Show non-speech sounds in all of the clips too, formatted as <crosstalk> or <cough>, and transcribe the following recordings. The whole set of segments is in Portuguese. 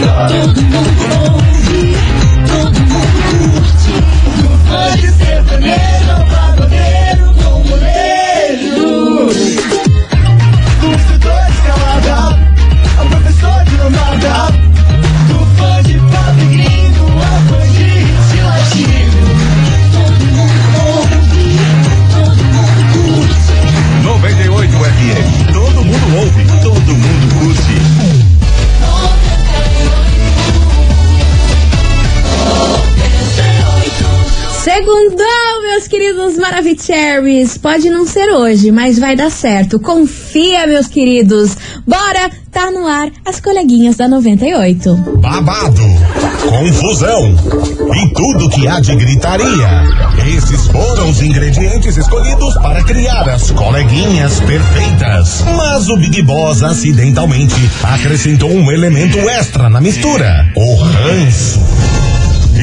Todo Maravicheries. Pode não ser hoje, mas vai dar certo. Confia, meus queridos. Bora, tá no ar as coleguinhas da 98. Babado, confusão e tudo que há de gritaria. Esses foram os ingredientes escolhidos para criar as coleguinhas perfeitas. Mas o Big Boss acidentalmente acrescentou um elemento extra na mistura: o ranço.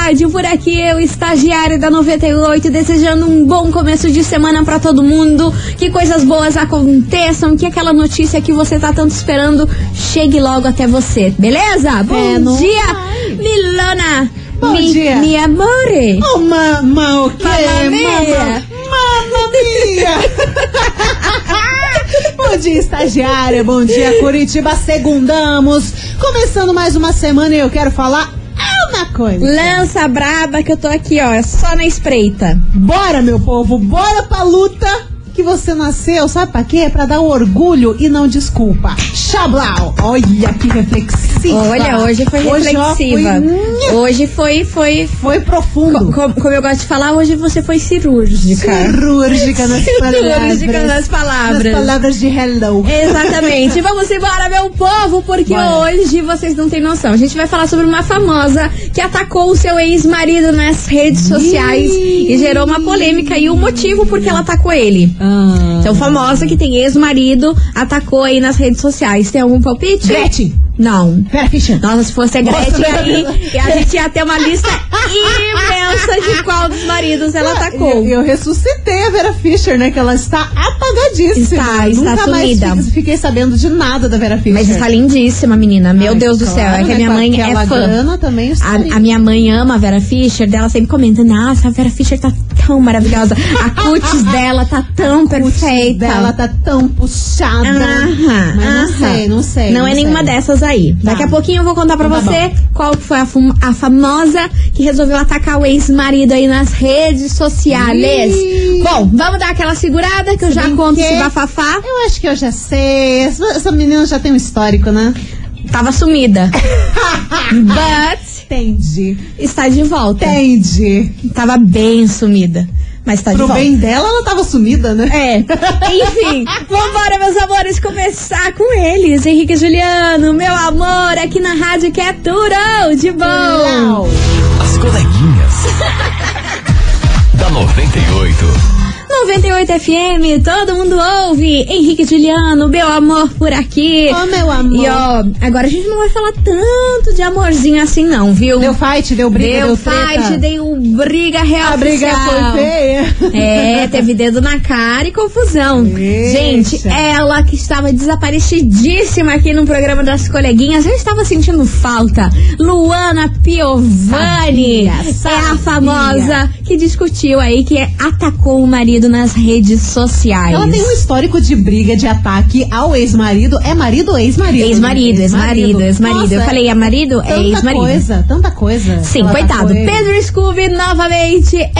rádio, por aqui eu, estagiário da 98, desejando um bom começo de semana pra todo mundo. Que coisas boas aconteçam, que aquela notícia que você tá tanto esperando chegue logo até você, beleza? Bom É, dia, Milona! Bom mi, dia. Mi amore! Oh, mamma, o mia. Mamma, mamma mia. <laughs> bom dia, estagiária. Bom dia, Curitiba. Segundamos. Começando mais uma semana e eu quero falar é coisa. Lança braba que eu tô aqui, ó, só na espreita. Bora, meu povo. Bora pra luta. Que você nasceu, sabe pra quê? Pra dar orgulho e não desculpa. Xablau! Olha que reflexiva. Olha, hoje foi Hoje, reflexiva. foi- Hoje foi, foi. Foi profundo. co- como eu gosto de falar, hoje você foi cirúrgica. Cirúrgica nas <laughs> palavras. Cirúrgica nas palavras. Nas palavras de hello. Exatamente. <laughs> Vamos embora, meu povo, porque Bora. hoje vocês não têm noção. A gente vai falar sobre uma famosa que atacou o seu ex-marido nas redes sociais e gerou uma polêmica e o motivo por que ela atacou ele. Ah. Então, famosa que tem ex-marido, atacou aí nas redes sociais. Tem algum palpite? Gretchen. Não. Vera Fischer. Nossa, se fosse a Gretchen Nossa, aí, a gente ia ter uma lista imensa de qual dos maridos ela atacou. Eu, eu ressuscitei a Vera Fischer, né? Que ela está apagadíssima. Está, está Nunca mais sumida. fiquei, fiquei sabendo de nada da Vera Fischer. Mas está lindíssima, menina. Meu Ai, Deus do claro, céu. É que né? a minha Com mãe é fã. também A, a minha mãe ama a Vera Fischer, dela sempre comenta: Nossa, a Vera Fischer tá tão maravilhosa. A cutis <laughs> dela tá tão perfeita. dela tá tão puxada. Aham, Mas não sei, não sei. Não, é sei. nenhuma dessas aí. Tá. Daqui a pouquinho eu vou contar pra Então tá você qual que foi a, a famosa que resolveu atacar o ex-marido aí nas redes sociais. Ih. Bom, vamos dar aquela segurada que eu já bem conto que- esse bafafá. Eu acho que eu já sei. Essa, essa menina já tem um histórico, né? Tava sumida. <laughs> But Entendi. está de volta. Entendi. Tava bem sumida. Mas tá de Pro volta. bem dela, ela tava sumida, né? É, enfim, <laughs> vambora, meus amores, começar com eles. Henrique e Juliano, meu amor, aqui na rádio que é tudo de bom. As coleguinhas. <laughs> da 98. 98 FM, todo mundo ouve. Henrique Juliano, meu amor por aqui. Ô, meu amor. E ó, agora a gente não vai falar tanto de amorzinho assim, não, viu? Deu fight, deu briga, deu deu, treta. fight, deu briga real. A briga foi feia. É, teve dedo na cara e confusão. Eita. Gente, ela que estava desaparecidíssima aqui no programa das coleguinhas, eu estava sentindo falta. Luana Piovani Sabia, é a sabia. famosa que discutiu aí, que atacou o marido nas redes sociais. Ela tem um histórico de briga, de ataque ao ex-marido. É marido ou ex-marido? Ex-marido, ex-marido, ex-marido. Eu falei, é marido? É Tanta ex-marido. coisa, tanta coisa. Sim, Ela coitado. ele. Pedro Scooby novamente é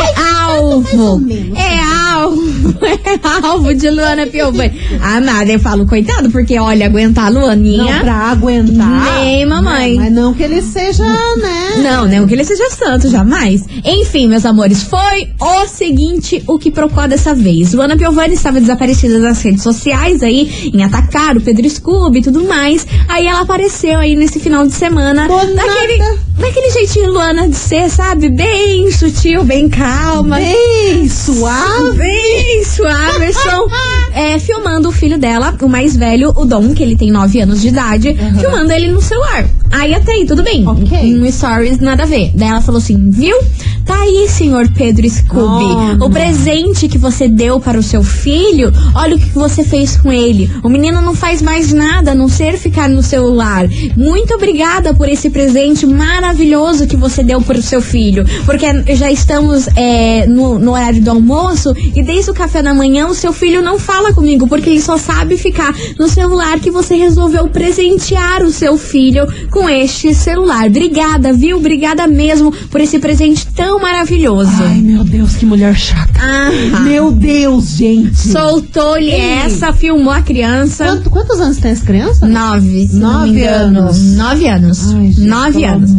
alvo. menos. É alvo. <laughs> É alvo de Luana Piovani. Ah, nada, eu falo coitado, porque olha, aguentar a Não, Luaninha. pra aguentar. Nem mamãe. Não, mas não que ele seja, né? Não, não que ele seja santo, jamais. Enfim, meus amores, foi o seguinte o que procura dessa vez? Luana Piovani estava desaparecida das redes sociais aí, em atacar o Pedro Scooby e tudo mais. Aí ela apareceu aí nesse final de semana. Daquele, daquele jeitinho Luana de ser, sabe? Bem sutil, bem calma. Bem suave. Bem suave, estão é, filmando o filho dela, o mais velho, o Dom, que ele tem 9 anos de idade, filmando ele no celular. Aí até aí, tudo bem. Ok. Um stories, nada a ver. Daí ela falou assim, viu? Tá aí, senhor Pedro Scooby. Oh, o presente que você deu para o seu filho, olha o que você fez com ele. O menino não faz mais nada a não ser ficar no celular. Muito obrigada por esse presente maravilhoso que você deu para o seu filho. Porque já estamos é, no, no horário do almoço e desde o café da manhã o seu filho não fala comigo, porque ele só sabe ficar no celular que você resolveu presentear o seu filho com este celular. Obrigada, viu? Obrigada mesmo por esse presente tão maravilhoso. Ai, meu Deus, que mulher chata. Ah, Meu Deus, gente. soltou-lhe essa, filmou a criança. Quanto- quantos anos tem essa criança? Nove, Nove anos. Nove anos. Ai, gente, Nove anos.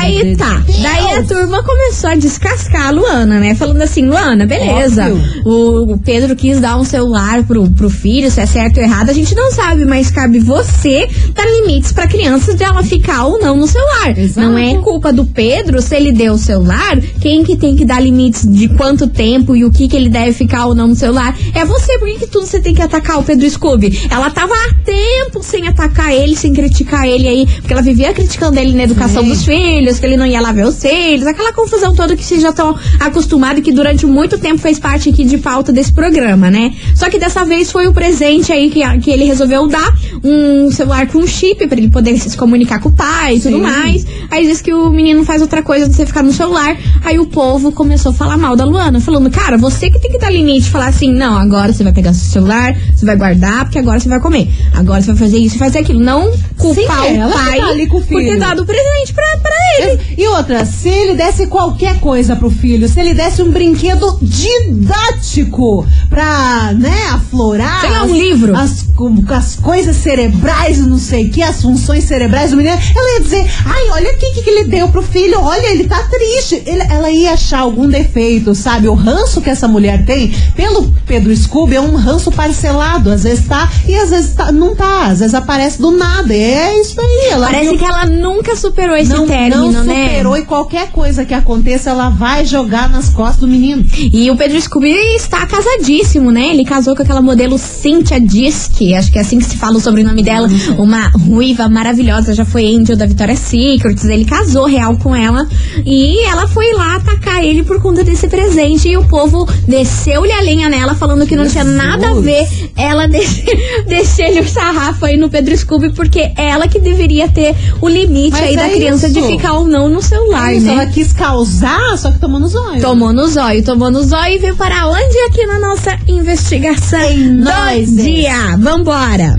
Aí tá. Deus. Daí a turma começou a descascar a Luana, né? Falando assim, Luana, beleza. O, o Pedro quis dar um celular pro, pro filho, se é certo ou errado, a gente não sabe, mas cabe você dar limites pra criança de ela ficar ou não no celular. Exato. Não é culpa do Pedro se ele deu o celular, quem que tem que dar limites de quanto tempo e o que que ele deve ficar ou não no celular é você. Por que, que tudo você tem que atacar o Pedro Scooby? Ela tava há tempo sem atacar ele, sem criticar ele aí, porque ela vivia criticando ele na educação Sim. dos filhos, que ele não ia lá ver os filhos, aquela confusão toda que vocês já estão acostumados e que durante muito tempo fez parte aqui de pauta desse programa, né? Só que dessa vez foi o presente aí que, que ele resolveu dar, um celular com chip pra ele poder se comunicar com o pai e tudo mais. Aí diz que o menino faz outra coisa de você ficar no celular. Aí o povo começou a falar mal da Luana, falando, cara, você que tem que dar limite, falar assim, não, agora você vai pegar seu celular, você vai guardar, porque agora você vai comer. Agora você vai fazer isso e fazer aquilo. Não culpar Sim, o ela que pai tá ali com o por ter dado o presente pra, pra ele. E outra, se ele desse qualquer coisa pro filho, se ele desse um brinquedo didático pra, né, aflorar. Sei lá, um as- livro. As, as coisas cerebrais, não sei o que, as funções cerebrais do menino, ela ia dizer, ai, olha o que, que ele deu pro filho, olha, ele tá triste. Ele- ela ia achar algum defeito, sabe? O ranço que essa mulher tem pelo Pedro Scooby é um ranço parcelado. Às vezes tá e às vezes tá- não tá. Às vezes aparece do nada. E é isso aí. Ela Parece viu- que ela nunca superou esse não, término, não né? superou e qualquer coisa que aconteça, ela vai jogar nas costas do menino. E o Pedro Scooby está casadíssimo, né? Ele casou com aquela modelo Cynthia Disque, acho que é assim que se fala o sobrenome dela, uma ruiva maravilhosa, já foi angel da Victoria's Secret, ele casou real com ela e ela foi lá atacar ele por conta desse presente e o povo desceu-lhe a lenha nela, falando que não tinha nada a ver ela descer- <laughs> descer-lhe o sarrafo aí no Pedro Scooby, porque ela que deveria ter o limite Mas aí da é criança de isso. ficar ou não no celular, Isso, né? Ela quis causar, só que tomou no zóio. Tomou no zóio, tomou no zóio e veio para onde aqui na nossa investigação Em do nós, dia. Vambora!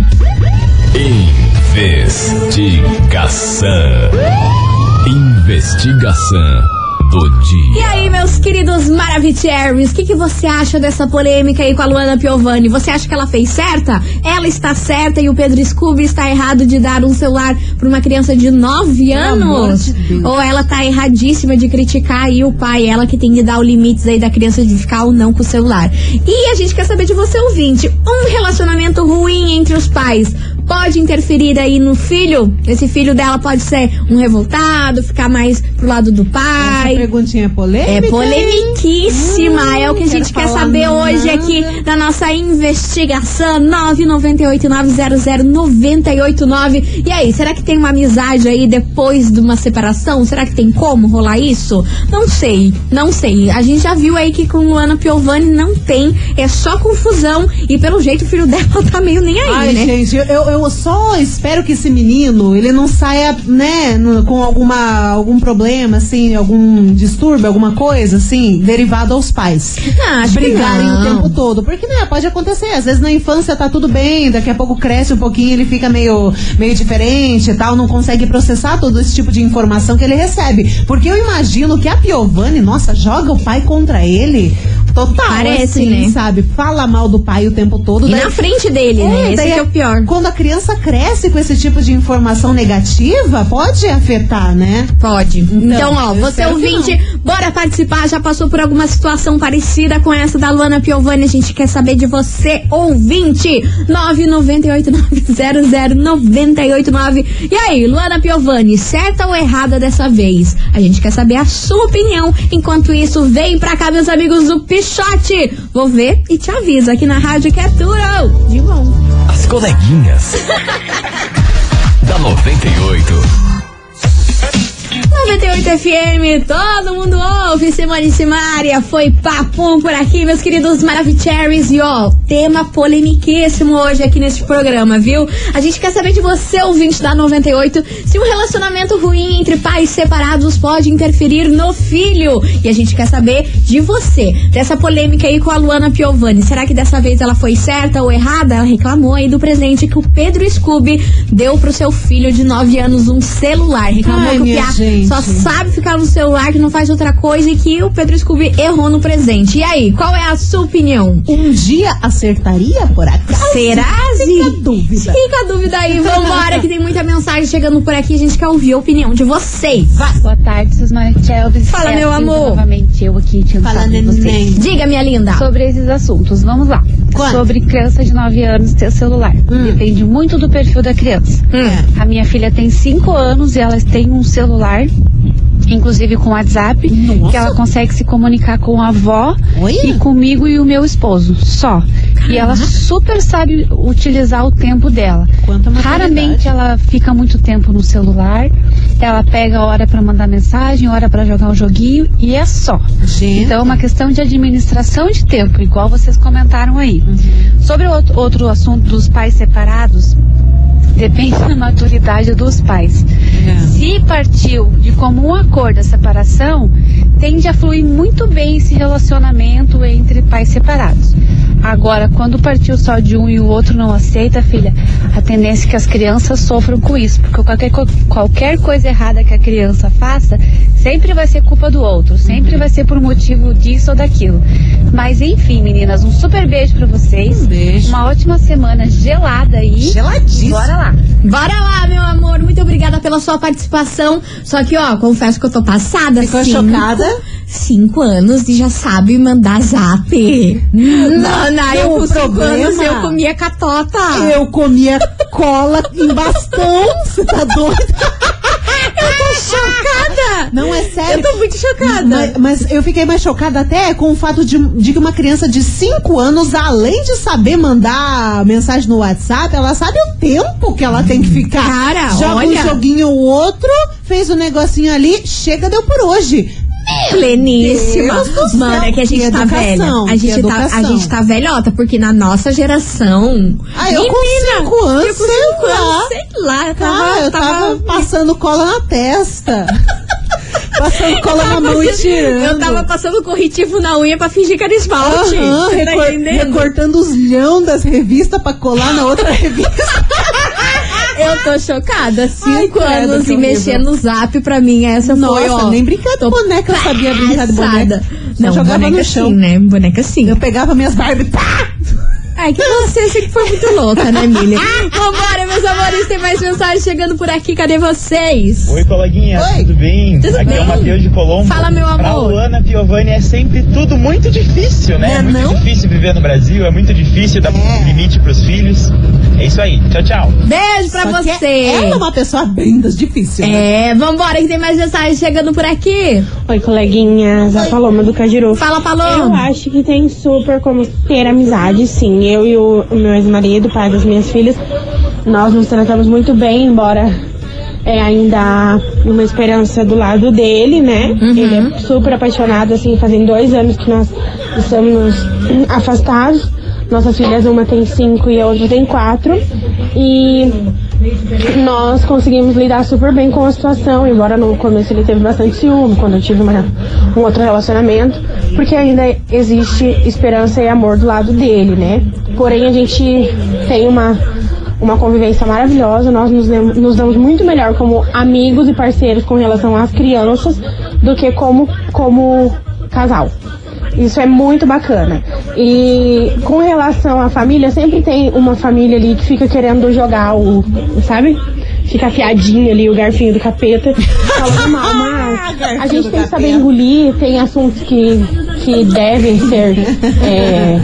Investigação. Investigação do E dia. aí, meus queridos Maravicheries, o que, que você acha dessa polêmica aí com a Luana Piovani? Você acha que ela fez certa? Ela está certa e o Pedro Scooby está errado de dar um celular para uma criança de 9 amor anos? de Deus. Ou ela tá erradíssima de criticar aí o pai, ela que tem que dar os limites aí da criança de ficar ou não com o celular? E a gente quer saber de você, ouvinte, um relacionamento ruim entre os pais pode interferir aí no filho? Esse filho dela pode ser um revoltado, ficar mais pro lado do Essa pai. perguntinha é polêmica. É polemiquíssima, Hum, é o que a quero gente quer saber hoje nada. aqui na nossa investigação 998900989. E aí, será que tem uma amizade aí depois de uma separação? Será que tem como rolar isso? Não sei, não sei. A gente já viu aí que com Luana Piovani não tem, é só confusão e pelo jeito o filho <laughs> dela tá meio nem aí, Ai, né? gente, eu, eu só espero que esse menino, ele não saia, né, com alguma, algum problema, assim, algum distúrbio, alguma coisa, assim, derivado aos pais. Ah, acho que brigarem não. o tempo todo. Porque, né, pode acontecer. Às vezes na infância tá tudo bem, daqui a pouco cresce um pouquinho, ele fica meio, meio diferente e tal, não consegue processar todo esse tipo de informação que ele recebe. Porque eu imagino que a Piovani, nossa, joga o pai contra ele. Total, Parece, assim, né? sabe? Fala mal do pai o tempo todo. E daí- na frente dele, né? Esse daí que é o pior. Quando a criança cresce com esse tipo de informação negativa, pode afetar, né? Pode. Então, Então, ó, você ouvinte, Bora participar, já passou por alguma situação parecida com essa da Luana Piovani? A gente quer saber de você, ouvinte. 998900989. E aí, Luana Piovani, certa ou errada dessa vez? A gente quer saber a sua opinião. Enquanto isso, vem pra cá, meus amigos do Pichote. Vou ver e te aviso aqui na rádio que é tudo de bom. As coleguinhas. <laughs> da 98. 98 FM, todo mundo ouve, Simone Simaria, foi papum por aqui, meus queridos Maravicheries, e ó, tema polemiquíssimo hoje aqui nesse programa, viu? A gente quer saber de você, ouvinte da 98, se um relacionamento ruim entre pais separados pode interferir no filho, e a gente quer saber de você, dessa polêmica aí com a Luana Piovani, será que dessa vez ela foi certa ou errada? Ela reclamou aí do presente que o Pedro Scooby deu pro seu filho de 9 anos um celular, reclamou Ai, que o gente. só sabe ficar no celular, que não faz outra coisa e que o Pedro Scooby errou no presente. E aí, qual é a sua opinião? Um dia acertaria por acaso? Será? Fica a dúvida. Fica a dúvida aí, vambora, que tem muita mensagem chegando por aqui. A gente quer ouvir a opinião de vocês. Boa tarde, seus Marichelves. Fala, É meu amor. Novamente, eu aqui te Fala, com vocês. Diga, minha linda. Sobre esses assuntos, vamos lá. Quanto? Sobre criança de 9 anos ter celular. Depende muito do perfil da criança. Hum. A minha filha tem 5 anos e ela tem um celular, inclusive com WhatsApp, Nossa. que ela consegue se comunicar com a avó Olha. e comigo e o meu esposo, só. E ela super sabe utilizar o tempo dela. Raramente ela fica muito tempo no celular. Ela pega hora pra mandar mensagem, hora pra jogar um joguinho e é só. Gente. Então é uma questão de administração de tempo, igual vocês comentaram aí. Sobre o outro assunto dos pais separados, depende da maturidade dos pais. Se partiu de comum acordo a separação, tende a fluir muito bem esse relacionamento entre pais separados. Agora, quando partiu só de um e o outro não aceita, filha, a tendência é que as crianças sofram com isso, porque qualquer, qualquer coisa errada que a criança faça, sempre vai ser culpa do outro, sempre vai ser por motivo disso ou daquilo. Mas enfim, meninas, um super beijo pra vocês. Um beijo. Uma ótima semana gelada aí. Geladíssimo. Bora lá. Bora lá, meu amor. Muito obrigada pela sua participação. Só que, ó, confesso que eu tô passada. Ficou cinco- chocada? Cinco anos e já sabe mandar zap. Não, não, eu com o problema- eu comia catota. Eu comia cola em bastão. <laughs> Você tá doida? Chocada! Não é sério. Eu tô muito chocada. Mas, mas eu fiquei mais chocada até com o fato de, de que uma criança de 5 anos, além de saber mandar mensagem no WhatsApp, ela sabe o tempo que ela tem que ficar. Cara, Joga olha. um joguinho ou outro, fez um negocinho ali, chega, deu por hoje. Pleníssima. Deus Mano, é que a gente que tá educação, velha. A gente tá, a gente tá velhota, porque na nossa geração. Ah, eu com Menina, cinco anos, eu com sei cinco lá. anos, sei lá. eu Tava, Ah, eu tava, passando cola na testa. <laughs> passando cola na mão e tirando. Eu tava passando corretivo na unha pra fingir que era esmalte. Aham, tá recor- entendendo? recortando os leão das revistas pra colar na outra <laughs> revista. Eu tô chocada. Cinco Ai, credo, anos e mexendo no zap pra mim. Essa Nossa, foi, ó. nem brincar de tô boneca eu sabia brincar de boneca. Só Não, jogava boneca no chão. sim, né? Boneca sim. Eu pegava minhas Barbie, pá! Ai, que você sempre foi muito louca, né, Milha? <laughs> Vambora, meus amores, tem mais mensagem chegando por aqui, cadê vocês? Oi, coleguinha, Oi. tudo bem? Tudo Aqui bem. é o Matheus de Colombo. Fala, meu Pra amor. Luana Piovani é sempre tudo muito difícil, né? Não é É muito não? difícil viver no Brasil, é muito difícil dar É. limite pros filhos. É isso aí, tchau, tchau. Beijo pra Só que você. Ela é uma pessoa bem das difícil. né? É, vambora que tem mais mensagem chegando por aqui. Oi, coleguinhas, a Paloma do Cajiru. Fala, Eu Paloma. acho que tem super como ter amizade, sim. Eu e o, o meu ex-marido, pai das minhas filhas, nós nos tratamos muito bem, embora é, ainda há uma esperança do lado dele, né? Ele é super apaixonado, assim, fazem dois anos que nós estamos afastados. Nossas filhas, uma tem cinco e a outra tem quatro. E nós conseguimos lidar super bem com a situação, embora no começo ele teve bastante ciúme, quando eu tive uma- um outro relacionamento, porque ainda existe esperança e amor do lado dele, né? Porém, a gente tem uma, uma convivência maravilhosa, nós nos, nos damos muito melhor como amigos e parceiros com relação às crianças do que como, como casal. Isso é muito bacana. E com relação à família, sempre tem uma família ali que fica querendo jogar o, sabe? fica afiadinho ali o garfinho do capeta. Falando mal, mas <laughs> a gente tem que saber engolir, tem assuntos que, que devem ser é,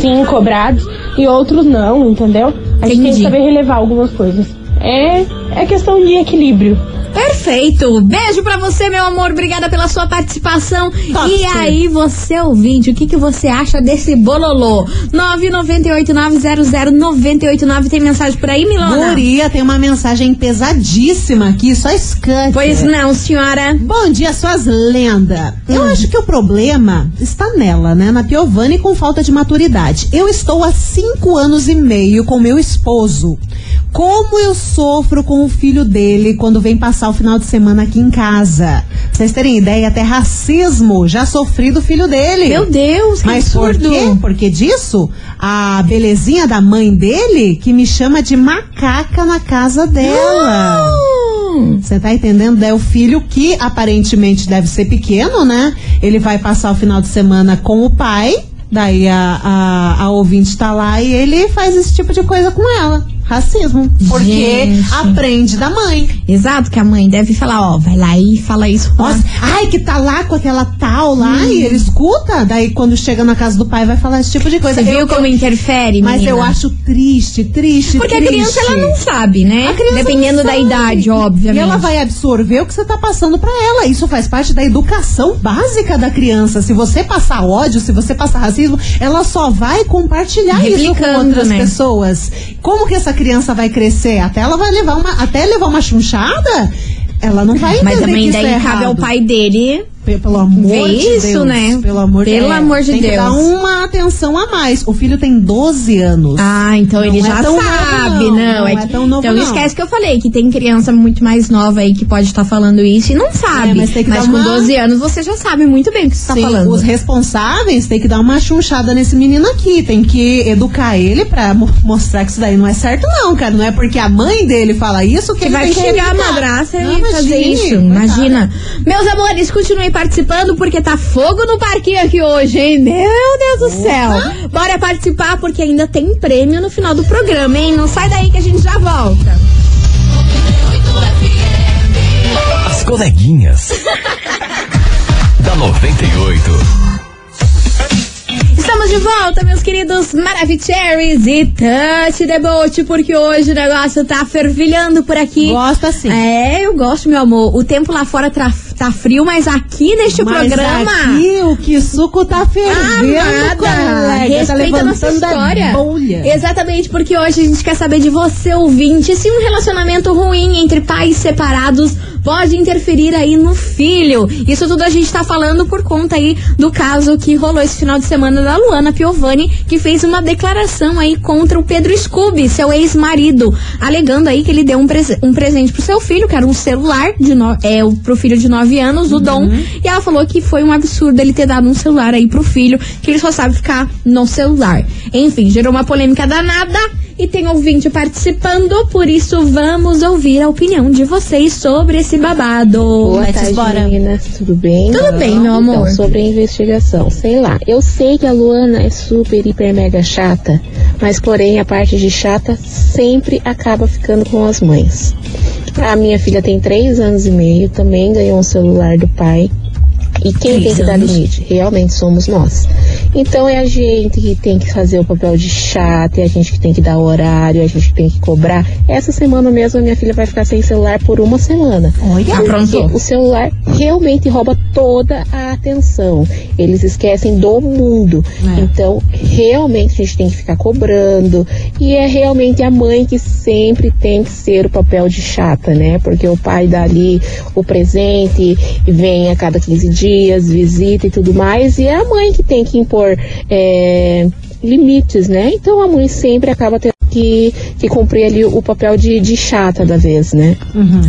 sim cobrados e outros não, entendeu? A gente tem Entendi. que saber relevar algumas coisas. É, é questão de equilíbrio. Perfeito! Beijo pra você, meu amor. Obrigada pela sua participação. Top, e aí, você ouvinte, o que, que você acha desse bololô? 998900989 tem mensagem por aí, Milona? Guria, tem uma mensagem pesadíssima aqui, só escante. Pois não, senhora. Bom dia, suas lendas. Eu Hum. acho que o problema está nela, né? Na Piovani com falta de maturidade. Eu estou há cinco anos e meio com meu esposo. Como eu sofro com o filho dele quando vem passar o final de semana aqui em casa. Pra vocês terem ideia, até racismo já sofri do filho dele. Meu Deus, que Mas por absurdo. quê? Porque disso, a belezinha da mãe dele que me chama de macaca na casa dela. Você tá entendendo? Daí o filho, que aparentemente deve ser pequeno, né? Ele vai passar o final de semana com o pai. Daí a, a, a ouvinte tá lá e ele faz esse tipo de coisa com ela. Racismo. Porque Gente. aprende da mãe. Exato, que a mãe deve falar, ó, vai lá e fala isso. Nossa, ai, que tá lá com aquela tal lá e ele escuta. Daí quando chega na casa do pai vai falar esse tipo de coisa. Você viu Eu- como interfere, Mas menina? eu acho triste, triste, Porque a triste. criança, ela não sabe, né? A Dependendo da idade, obviamente. E ela vai absorver o que você tá passando pra ela. Isso faz parte da educação básica da criança. Se você passar ódio, se você passar racismo, ela só vai compartilhar isso com Replicando, outras né? pessoas. Como que essa criança vai crescer? Até ela vai levar uma, até levar uma chunchada? Ela não vai entender Mas que também isso daí é cabe ao pai dele Pelo amor Vê de isso, Deus. né? Pelo amor de Pelo é, amor de tem que Deus. dar uma atenção a mais. O filho tem 12 anos. Ah, então Não ele é já tão sabe, novo, não. não. é Não é que- tão novo, então não. esquece que eu falei, que tem criança muito mais nova aí que pode estar falando isso e não sabe. É, mas tem que dar com uma- 12 anos você já sabe muito bem o que você tá Sim, falando. os responsáveis têm que dar uma chunchada nesse menino aqui. Tem que educar ele pra mo- mostrar que isso daí não é certo, não, cara. Não é porque a mãe dele fala isso que, Que ele vai tem que chegar a madraça e fazer isso. Imagina. Meus amores, continuem participando porque tá fogo no parquinho aqui hoje, hein? Meu Deus do céu. Bora participar porque ainda tem prêmio no final do programa, hein? Não sai daí que a gente já volta. As coleguinhas. <laughs> da 98. Estamos de volta, meus queridos Maravicheries e Touch the Boat, porque hoje o negócio tá fervilhando por aqui. Gosta sim. É, eu gosto, meu amor. O tempo lá fora tá, tá frio, mas aqui neste Mas programa. aqui o que suco tá fervendo, Amada, colega. Tá respeita a nossa história. bolha. Exatamente, porque hoje a gente quer saber de você, ouvinte, se um relacionamento ruim entre pais separados pode interferir aí no filho. Isso tudo a gente tá falando por conta aí do caso que rolou esse final de semana da Luana Piovani, que fez uma declaração aí contra o Pedro Scooby, seu ex-marido, alegando aí que ele deu um, prese- um presente pro seu filho, que era um celular de no, é, pro filho de 9 anos, o Dom, e ela falou que foi um absurdo ele ter dado um celular aí pro filho, que ele só sabe ficar no celular. Enfim, gerou uma polêmica danada e tem ouvinte participando, por isso vamos ouvir a opinião de vocês sobre esse babado. Boa Let's tarde, bora. meninas. Tudo bem? Tudo bem, meu amor. Então, sobre a investigação, sei lá. Eu sei que a Luana é super, hiper, mega chata, mas porém a parte de chata sempre acaba ficando com as mães. A minha filha tem três anos e meio, também ganhou um celular do pai. E quem tem que dar limite? Realmente somos nós. Então é a gente que tem que fazer o papel de chata, é a gente que tem que dar horário, é a gente que tem que cobrar. Essa semana mesmo a minha filha vai ficar sem celular por uma semana. Olha. Porque o celular realmente rouba toda a atenção. Eles esquecem do mundo. É. Então, realmente a gente tem que ficar cobrando. E é realmente a mãe que sempre tem que ser o papel de chata, né? Porque o pai dá ali o presente, e vem a cada 15 dias, visita e tudo mais. E é a mãe que tem que impor é, limites, né? Então a mãe sempre acaba tendo que, que cumprir ali o papel de, de chata da vez, né?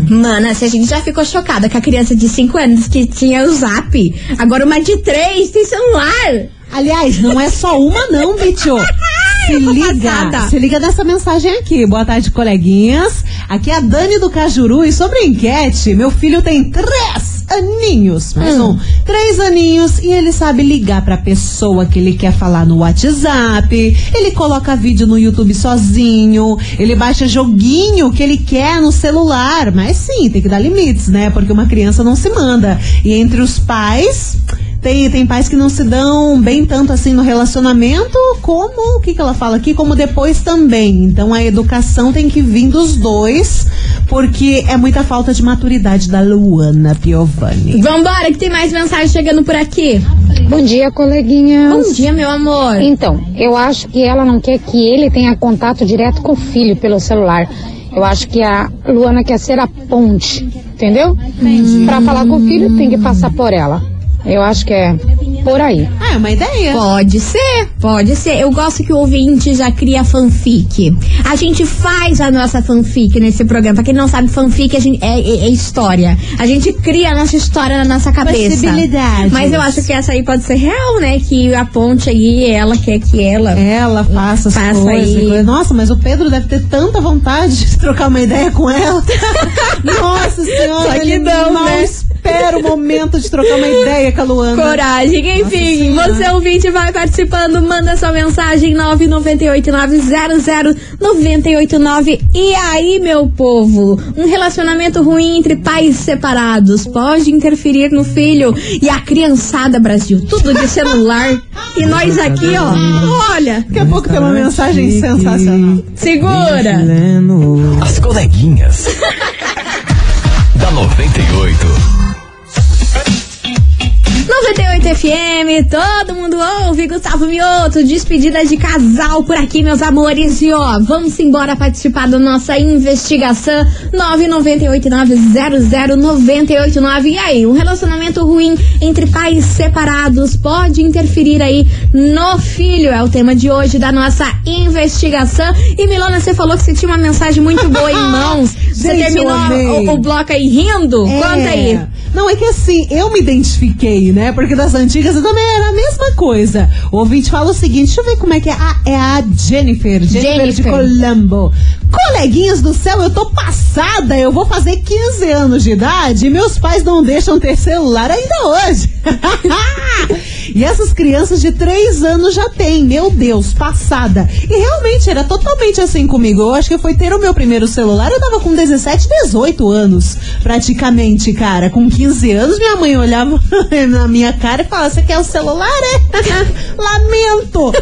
Mana, se a gente já ficou chocada com a criança de 5 anos que tinha o zap, agora uma de 3 tem celular. Aliás, não é só uma não, bicho. <laughs> Se liga, se liga nessa mensagem aqui. Boa tarde, coleguinhas. Aqui é a Dani do Cajuru e sobre a enquete, meu filho tem três aninhos, mais Hum. um, três aninhos e ele sabe ligar pra pessoa que ele quer falar no WhatsApp, ele coloca vídeo no YouTube sozinho, ele baixa joguinho que ele quer no celular, mas sim, tem que dar limites, né? Porque uma criança não se manda. E entre os pais, tem, tem pais que não se dão bem tanto assim no relacionamento, como o que, que ela fala aqui, como depois também. Então a educação tem que vir dos dois, porque é muita falta de maturidade da Luana Piovani. Vambora, que tem mais mensagem chegando por aqui. Bom dia, coleguinhas. Bom dia, meu amor. Então, eu acho que ela não quer que ele tenha contato direto com o filho pelo celular. Eu acho que a Luana quer ser a ponte, entendeu? Entendi. Pra falar com o filho, tem que passar por ela. Eu acho que é por aí. Ah, é uma ideia. Pode ser, pode ser. Eu gosto que o ouvinte já cria fanfic. A gente faz a nossa fanfic nesse programa. Pra quem não sabe, fanfic a gente- é, é- é história. A gente cria a nossa história na nossa cabeça. Possibilidades. Mas eu acho que essa aí pode ser real, né? Que a ponte aí, ela quer que ela. Ela faça as Faça coisas. aí. Nossa, mas o Pedro deve ter tanta vontade de trocar uma ideia com ela. <laughs> Nossa senhora, Só que ele não, mal né? Espera o momento de trocar uma ideia com a Luana. Coragem, enfim, Nossa você ouvinte vai participando, manda sua mensagem 998900989. E aí, meu povo, um relacionamento ruim entre pais separados pode interferir no filho e a criançada Brasil, tudo de celular. E nós aqui, ó, olha, Daqui a pouco tem uma mensagem sensacional. segura. As coleguinhas. <laughs> da 98. 98 FM, todo mundo ouve, Gustavo Mioto, despedida de casal por aqui, meus amores. E ó, vamos embora participar da nossa investigação 998900989. E aí, um relacionamento ruim entre pais separados pode interferir aí no filho? É o tema de hoje da nossa investigação. E Milona, você falou que você tinha uma mensagem muito boa em <laughs> mãos. Você Gente, terminou o, o bloco aí rindo? É. Conta aí. Não, é que assim, eu me identifiquei, né? Porque das antigas eu também era a mesma coisa. O ouvinte fala o seguinte, deixa eu ver como é que é. Ah, é a Jennifer, Jennifer, de Jennifer. Colombo. Coleguinhas do céu, eu tô passada, eu vou fazer 15 anos de idade e meus pais não deixam ter celular ainda hoje. <laughs> e essas crianças de 3 anos já têm, meu Deus, passada. E realmente era totalmente assim comigo. Eu acho que foi ter o meu primeiro celular, eu tava com 17, 18 anos, praticamente, cara. Com 15 anos, minha mãe olhava <laughs> na minha cara e falava: Você quer o celular? É? <laughs> Lamento! Lamento!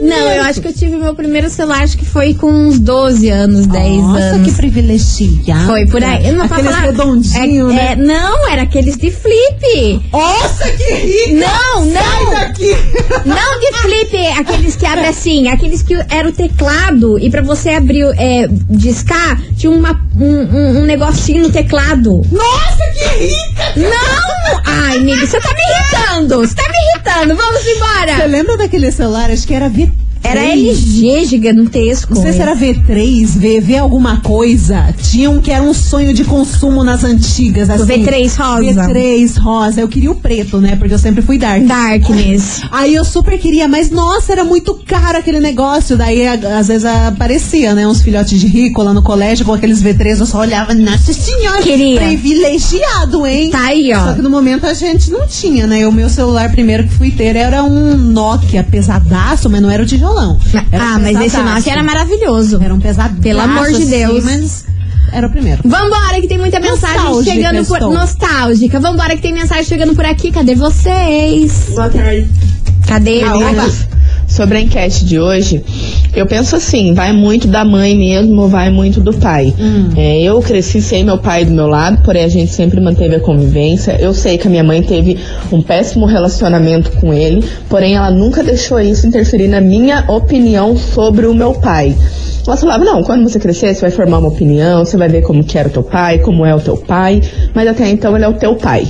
<laughs> Não, eu acho que eu tive meu primeiro celular, acho que foi com uns 12 anos, 10 Nossa, anos. que privilegiado. Foi por aí. Eu não Aqueles falar. redondinhos, é, né? é, não, era aqueles de flip. Nossa, que rica! Não, não. Sai daqui! <laughs> Não de flip, aqueles que abrem assim, aqueles que era o teclado e pra você abrir, é, discar, tinha uma, um, um, um negocinho no teclado. Nossa, que rica! Não! Ai, amigo, você tá me irritando, você tá me irritando, vamos Você embora. lembra daquele celular? Acho que era V3. Era LG gigantesco. Não sei se era V3, V, alguma coisa. Tinha um que era um sonho de consumo nas antigas, assim. V3 rosa. V3 rosa. Eu queria o preto, né? Porque eu sempre fui dark. Darkness. <laughs> Aí eu super queria, mas nossa, era muito caro aquele negócio. Daí às vezes aparecia, né? Uns filhotes de rico lá no colégio com aqueles V3. Eu só olhava, nossa senhora, Queria. privilegiado, hein? Tá aí, ó. Só que no momento a gente não tinha, né? O meu celular primeiro que fui ter era um Nokia pesadaço, mas não era o tijolão. Era ah, um mas esse. Nokia era maravilhoso. Era um pesadaço. Pelo amor de assim, Deus. mas era o primeiro. Vambora, que tem muita mensagem Nostálgica chegando por. estou. Nostálgica. Vambora, que tem mensagem chegando por aqui. Cadê vocês? Boa tarde. Cadê? Meninas, sobre a enquete de hoje, eu penso assim, vai muito da mãe mesmo, vai muito do pai. É, eu cresci sem meu pai do meu lado, porém a gente sempre manteve a convivência. Eu sei que a minha mãe teve um péssimo relacionamento com ele, porém ela nunca deixou isso interferir na minha opinião sobre o meu pai. Ela falava, não, quando você crescer, você vai formar uma opinião, você vai ver como que era o teu pai, como é o teu pai, mas até então ele é o teu pai.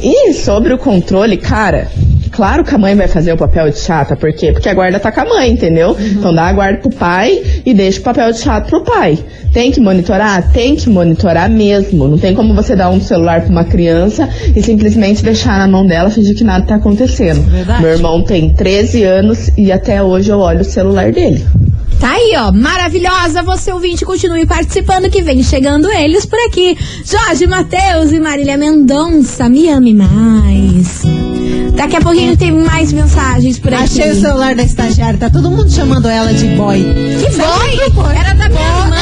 E sobre o controle, cara, Claro que a mãe vai fazer o papel de chata, por quê? Porque a guarda tá com a mãe, entendeu? Então dá a guarda pro pai e deixa o papel de chato pro pai. Tem que monitorar? Tem que monitorar mesmo. Não tem como você dar um celular pra uma criança e simplesmente deixar na mão dela fingir que nada tá acontecendo. Verdade. Meu irmão tem 13 anos e até hoje eu olho o celular dele. Tá aí, ó, maravilhosa. Você ouvinte, continue participando que vem chegando eles por aqui. Jorge Matheus e Marília Mendonça, me ame mais. Daqui a pouquinho tem mais mensagens por aqui. Achei o celular da estagiária, tá todo mundo chamando ela de boy. Que boy? Era da minha. É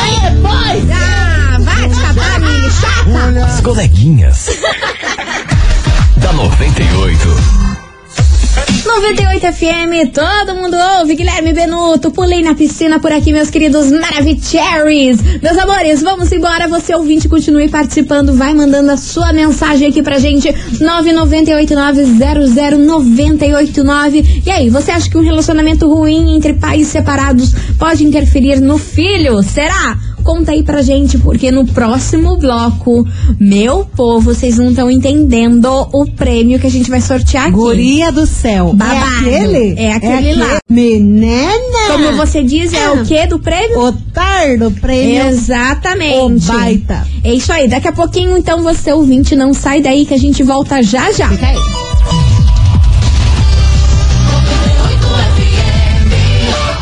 98 FM, todo mundo ouve. Guilherme Benuto, pulei na piscina por aqui, meus queridos Maravicheries. Meus amores, vamos embora. Você ouvinte, continue participando. Vai mandando a sua mensagem aqui pra gente. 998900989. E aí, você acha que um relacionamento ruim entre pais separados pode interferir no filho? Será? Conta aí pra gente, porque no próximo bloco, meu povo, vocês não estão entendendo o prêmio que a gente vai sortear aqui. Guria do céu. Babado. É aquele? É aquele lá. Menina. Como você diz, é o que do prêmio? O tardo prêmio. Exatamente. O baita. É isso aí. Daqui a pouquinho, então, você ouvinte, não sai daí que a gente volta já já. Fica aí.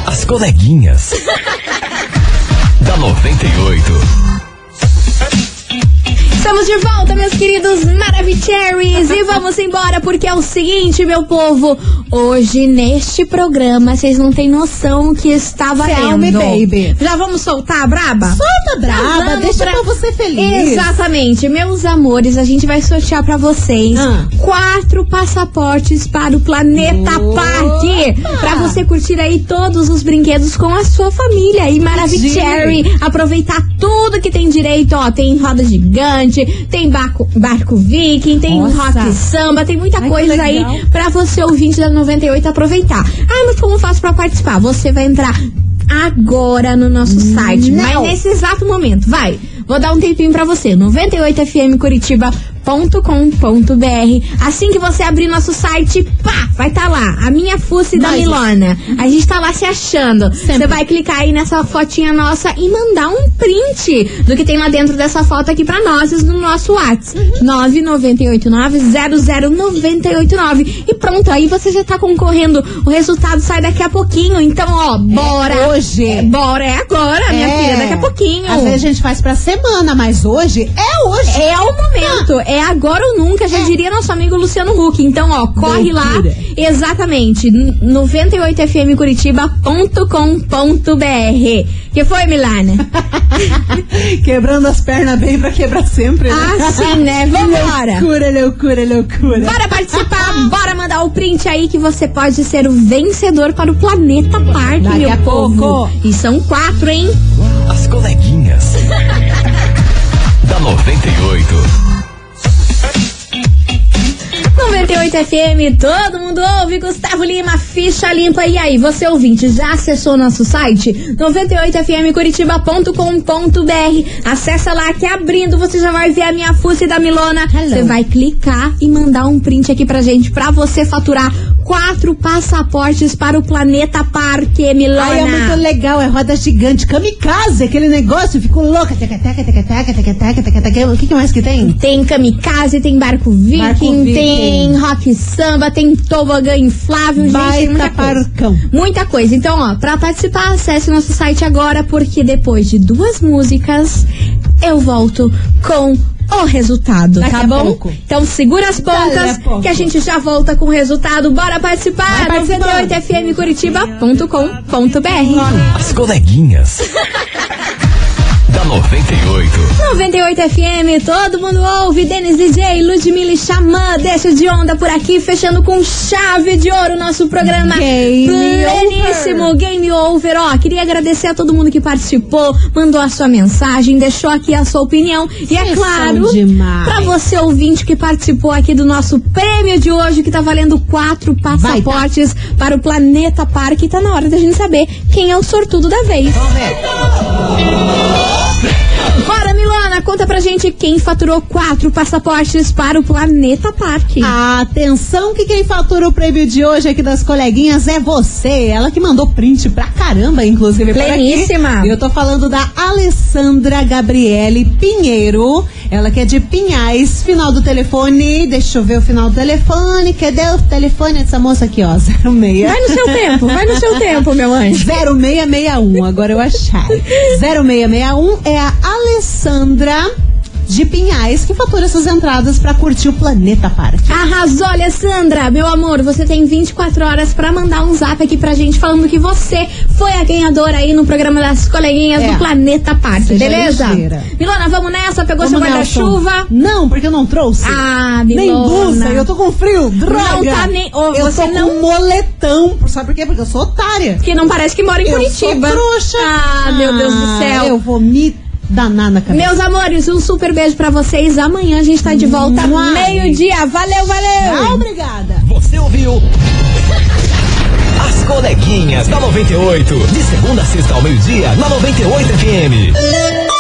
As coleguinhas. <laughs> da 98. Estamos de volta, meus queridos Maravicheries. E vamos embora, porque é o seguinte, meu povo. Hoje, neste programa, vocês não têm noção o que está valendo. baby. Já vamos soltar a braba? Solta braba, deixa pra- pra você feliz. Exatamente, meus amores, a gente vai sortear pra vocês Ah. quatro passaportes para o Planeta Opa! Parque. Pra você curtir aí todos os brinquedos com a sua família. E Maravicherry, aproveitar tudo que tem direito, ó. Tem roda gigante, tem barco, barco viking, tem Nossa. rock samba, tem muita Ai, coisa aí pra você ouvinte da 98 aproveitar. Ah, mas como faço pra participar? Você vai entrar agora no nosso site, Não. mas nesse exato momento, vai. Vou dar um tempinho pra você, 98fmcuritiba.com.br. Assim que você abrir nosso site, pá, vai estar lá, a minha fuce da. Milona. A gente tá lá se achando. Você vai clicar aí nessa fotinha nossa e mandar um print do que tem lá dentro dessa foto aqui pra nós no nosso WhatsApp. 998900989. E pronto, aí você já tá concorrendo. O resultado sai daqui a pouquinho. Então, ó, bora. É hoje. É, bora, é agora, minha É. filha, daqui a pouquinho. Às vezes a gente faz pra semana, mas hoje é hoje. É o momento, é agora ou nunca, já diria nosso amigo Luciano Huck. Então, ó, corre Loucura. lá. Exatamente, 98fmcuritiba.com.br. Que foi, Milana? <laughs> Quebrando as pernas bem pra quebrar sempre. Né? Ah, sim, né? <laughs> Vambora. loucura, loucura, loucura. Bora participar, bora mandar o print aí que você pode ser o vencedor para o Planeta Parque, Daqui meu a povo. pouco. E são quatro, hein? As coleguinhas. <laughs> da 98. 98 FM, todo mundo ouve. Gustavo Lima, ficha limpa. E aí, você ouvinte, já acessou nosso site? 98fmcuritiba.com.br. Acessa lá que abrindo você já vai ver a minha fuça da Milona. Você vai clicar e mandar um print aqui pra gente, pra você faturar quatro passaportes para o Planeta Parque, Milona. Ai, é muito legal, é roda gigante, kamikaze, aquele negócio, fico louca. O que, que mais que tem? Tem kamikaze, tem barco viking, Barco viking. tem rock samba, tem tobogã inflável, gente, Baita muita coisa. parcão. Muita coisa. Então, ó, pra participar, acesse nosso site agora, porque depois de duas músicas, eu volto com o resultado, Daqui tá a bom? pouco. Então segura as a pontas pouco. que a gente já volta com o resultado. Bora participar! Vai participando. 98fmcuritiba.com.br As coleguinhas. Da 98. 98 FM, todo mundo ouve. Denis DJ, Ludmilla e Xamã, deixa de onda por aqui, fechando com chave de ouro o nosso programa. Game Pleníssimo, Game Over. Ó, queria agradecer a todo mundo que participou, mandou a sua mensagem, deixou aqui a sua opinião. E é claro, pra você ouvinte que participou aqui do nosso prêmio de hoje, que tá valendo quatro passaportes para o Planeta Parque, tá na hora da gente saber quem é o sortudo da vez. Vamos ver. Bora, Milana, conta pra gente quem faturou quatro passaportes para o Planeta Parque. Atenção que quem fatura o prêmio de hoje aqui das coleguinhas é você. Ela que mandou print pra caramba, inclusive. Pleníssima. Eu tô falando da Alessandra Gabriele Pinheiro. Ela que é de Pinhais. Final do telefone. Deixa eu ver o final do telefone. Cadê o telefone dessa moça aqui, ó? <laughs> 06. Vai no seu tempo, vai no seu tempo, meu anjo. 0661, agora eu achar. 0661 é a Alessandra de Pinhais que fatura essas entradas pra curtir o Planeta Parque. Arrasou, Alessandra! Meu amor, você tem 24 horas pra mandar um zap aqui pra gente falando que você foi a ganhadora aí no programa das coleguinhas É. do Planeta Parque, Seja beleza? ligeira. Milona, vamos nessa? Pegou Vamos, seu guarda-chuva? Não, porque eu não trouxe. Ah, nem Milona. blusa, eu tô com frio. Droga! Não tá nem- ô, eu você tô não- com moletão. Sabe por quê? Porque eu sou otária. Que não parece que mora em eu Curitiba. sou trouxa. Ah, meu Deus do céu. Eu me danar na cabeça. Meus amores, um super beijo pra vocês. Amanhã a gente tá de volta Mua. meio-dia. Valeu, valeu! Ah, obrigada. Você ouviu? <laughs> As coleguinhas da 98. De segunda a sexta ao meio-dia, na 98 FM.